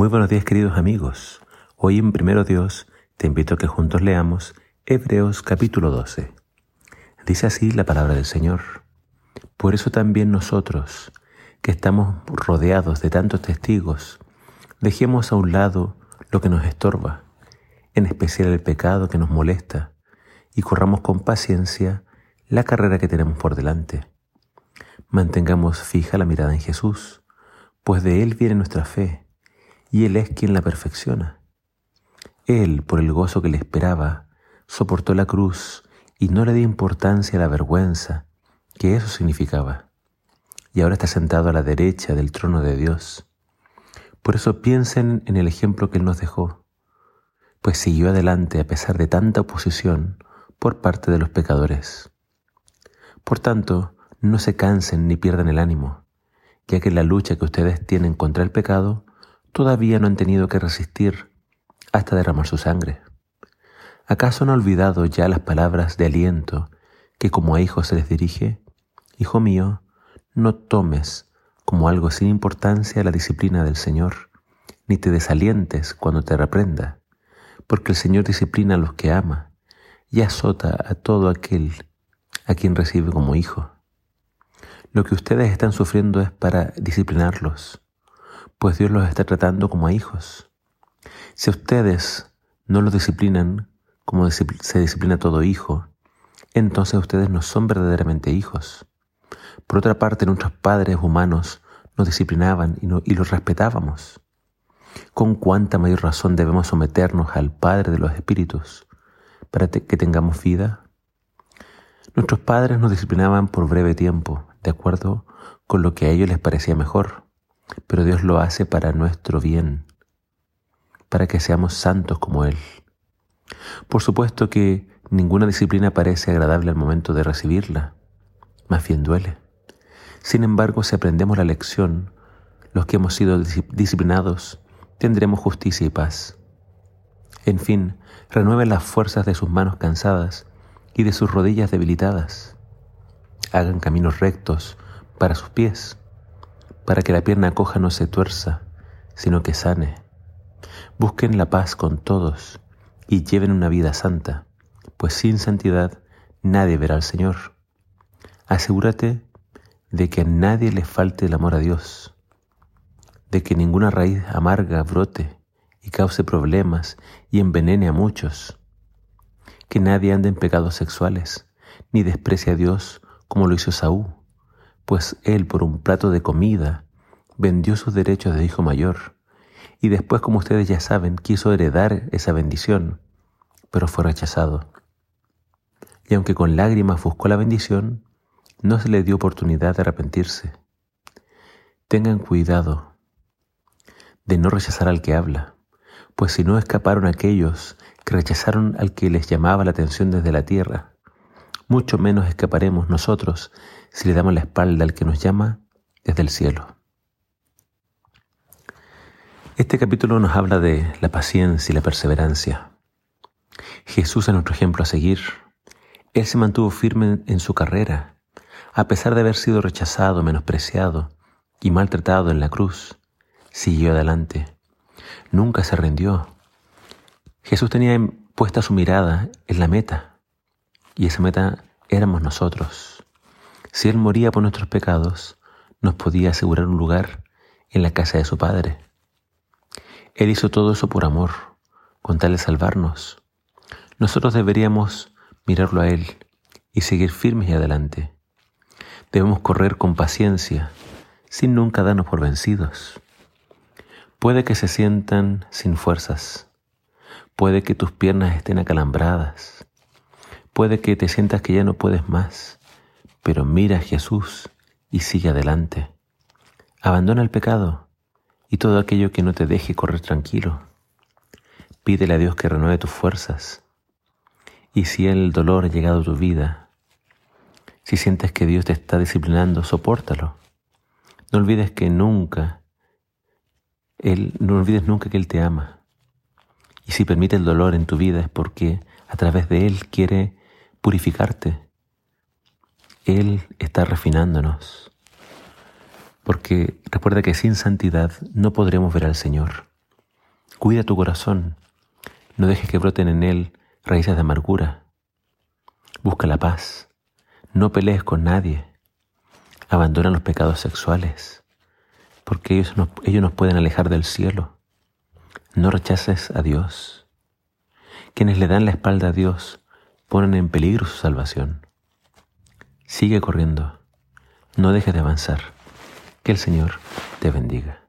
Muy buenos días queridos amigos. Hoy en Primero Dios te invito a que juntos leamos Hebreos capítulo 12. Dice así la palabra del Señor. Por eso también nosotros, que estamos rodeados de tantos testigos, dejemos a un lado lo que nos estorba, en especial el pecado que nos molesta, y corramos con paciencia la carrera que tenemos por delante. Mantengamos fija la mirada en Jesús, pues de Él viene nuestra fe, y Él es quien la perfecciona. Él, por el gozo que le esperaba, soportó la cruz y no le dio importancia a la vergüenza que eso significaba. Y ahora está sentado a la derecha del trono de Dios. Por eso piensen en el ejemplo que Él nos dejó, pues siguió adelante a pesar de tanta oposición por parte de los pecadores. Por tanto, no se cansen ni pierdan el ánimo, ya que la lucha que ustedes tienen contra el pecado todavía no han tenido que resistir hasta derramar su sangre. ¿Acaso han olvidado ya las palabras de aliento que como a hijos se les dirige? Hijo mío, no tomes como algo sin importancia la disciplina del Señor, ni te desalientes cuando te reprenda, porque el Señor disciplina a los que ama y azota a todo aquel a quien recibe como hijo. Lo que ustedes están sufriendo es para disciplinarlos, pues Dios los está tratando como a hijos. Si ustedes no los disciplinan como se disciplina todo hijo, entonces ustedes no son verdaderamente hijos. Por otra parte, nuestros padres humanos nos disciplinaban y, y los respetábamos. ¿Con cuánta mayor razón debemos someternos al Padre de los Espíritus para que tengamos vida? Nuestros padres nos disciplinaban por breve tiempo, de acuerdo con lo que a ellos les parecía mejor, pero Dios lo hace para nuestro bien, para que seamos santos como Él. Por supuesto que ninguna disciplina parece agradable al momento de recibirla, más bien duele. Sin embargo, si aprendemos la lección, los que hemos sido disciplinados tendremos justicia y paz. En fin, renueven las fuerzas de sus manos cansadas y de sus rodillas debilitadas. Hagan caminos rectos para sus pies, para que la pierna coja no se tuerza, sino que sane. Busquen la paz con todos y lleven una vida santa, pues sin santidad nadie verá al Señor. Asegúrate de que a nadie le falte el amor a Dios, de que ninguna raíz amarga brote y cause problemas y envenene a muchos que nadie ande en pecados sexuales, ni desprecie a Dios como lo hizo Saúl, pues él por un plato de comida vendió sus derechos de hijo mayor, y después, como ustedes ya saben, quiso heredar esa bendición, pero fue rechazado. Y aunque con lágrimas buscó la bendición, no se le dio oportunidad de arrepentirse. Tengan cuidado de no rechazar al que habla, pues si no escaparon aquellos que rechazaron al que les llamaba la atención desde la tierra. Mucho menos escaparemos nosotros si le damos la espalda al que nos llama desde el cielo. Este capítulo nos habla de la paciencia y la perseverancia. Jesús es nuestro ejemplo a seguir. Él se mantuvo firme en su carrera, a pesar de haber sido rechazado, menospreciado y maltratado en la cruz. Siguió adelante. Nunca se rindió. Jesús tenía puesta su mirada en la meta y esa meta éramos nosotros. Si Él moría por nuestros pecados, nos podía asegurar un lugar en la casa de su Padre. Él hizo todo eso por amor, con tal de salvarnos. Nosotros deberíamos mirarlo a Él y seguir firmes y adelante. Debemos correr con paciencia, sin nunca darnos por vencidos. Puede que se sientan sin fuerzas, Puede que tus piernas estén acalambradas. Puede que te sientas que ya no puedes más. Pero mira a Jesús y sigue adelante. Abandona el pecado y todo aquello que no te deje correr tranquilo. Pídele a Dios que renueve tus fuerzas. Y si el dolor ha llegado a tu vida, si sientes que Dios te está disciplinando, sopórtalo. No olvides que nunca, Él, no olvides nunca que Él te ama. Y si permite el dolor en tu vida es porque a través de Él quiere purificarte. Él está refinándonos. Porque recuerda que sin santidad no podremos ver al Señor. Cuida tu corazón. No dejes que broten en él raíces de amargura. Busca la paz. No pelees con nadie. Abandona los pecados sexuales, porque ellos nos, ellos nos pueden alejar del cielo. No rechaces a Dios. Quienes le dan la espalda a Dios ponen en peligro su salvación. Sigue corriendo. No dejes de avanzar. Que el Señor te bendiga.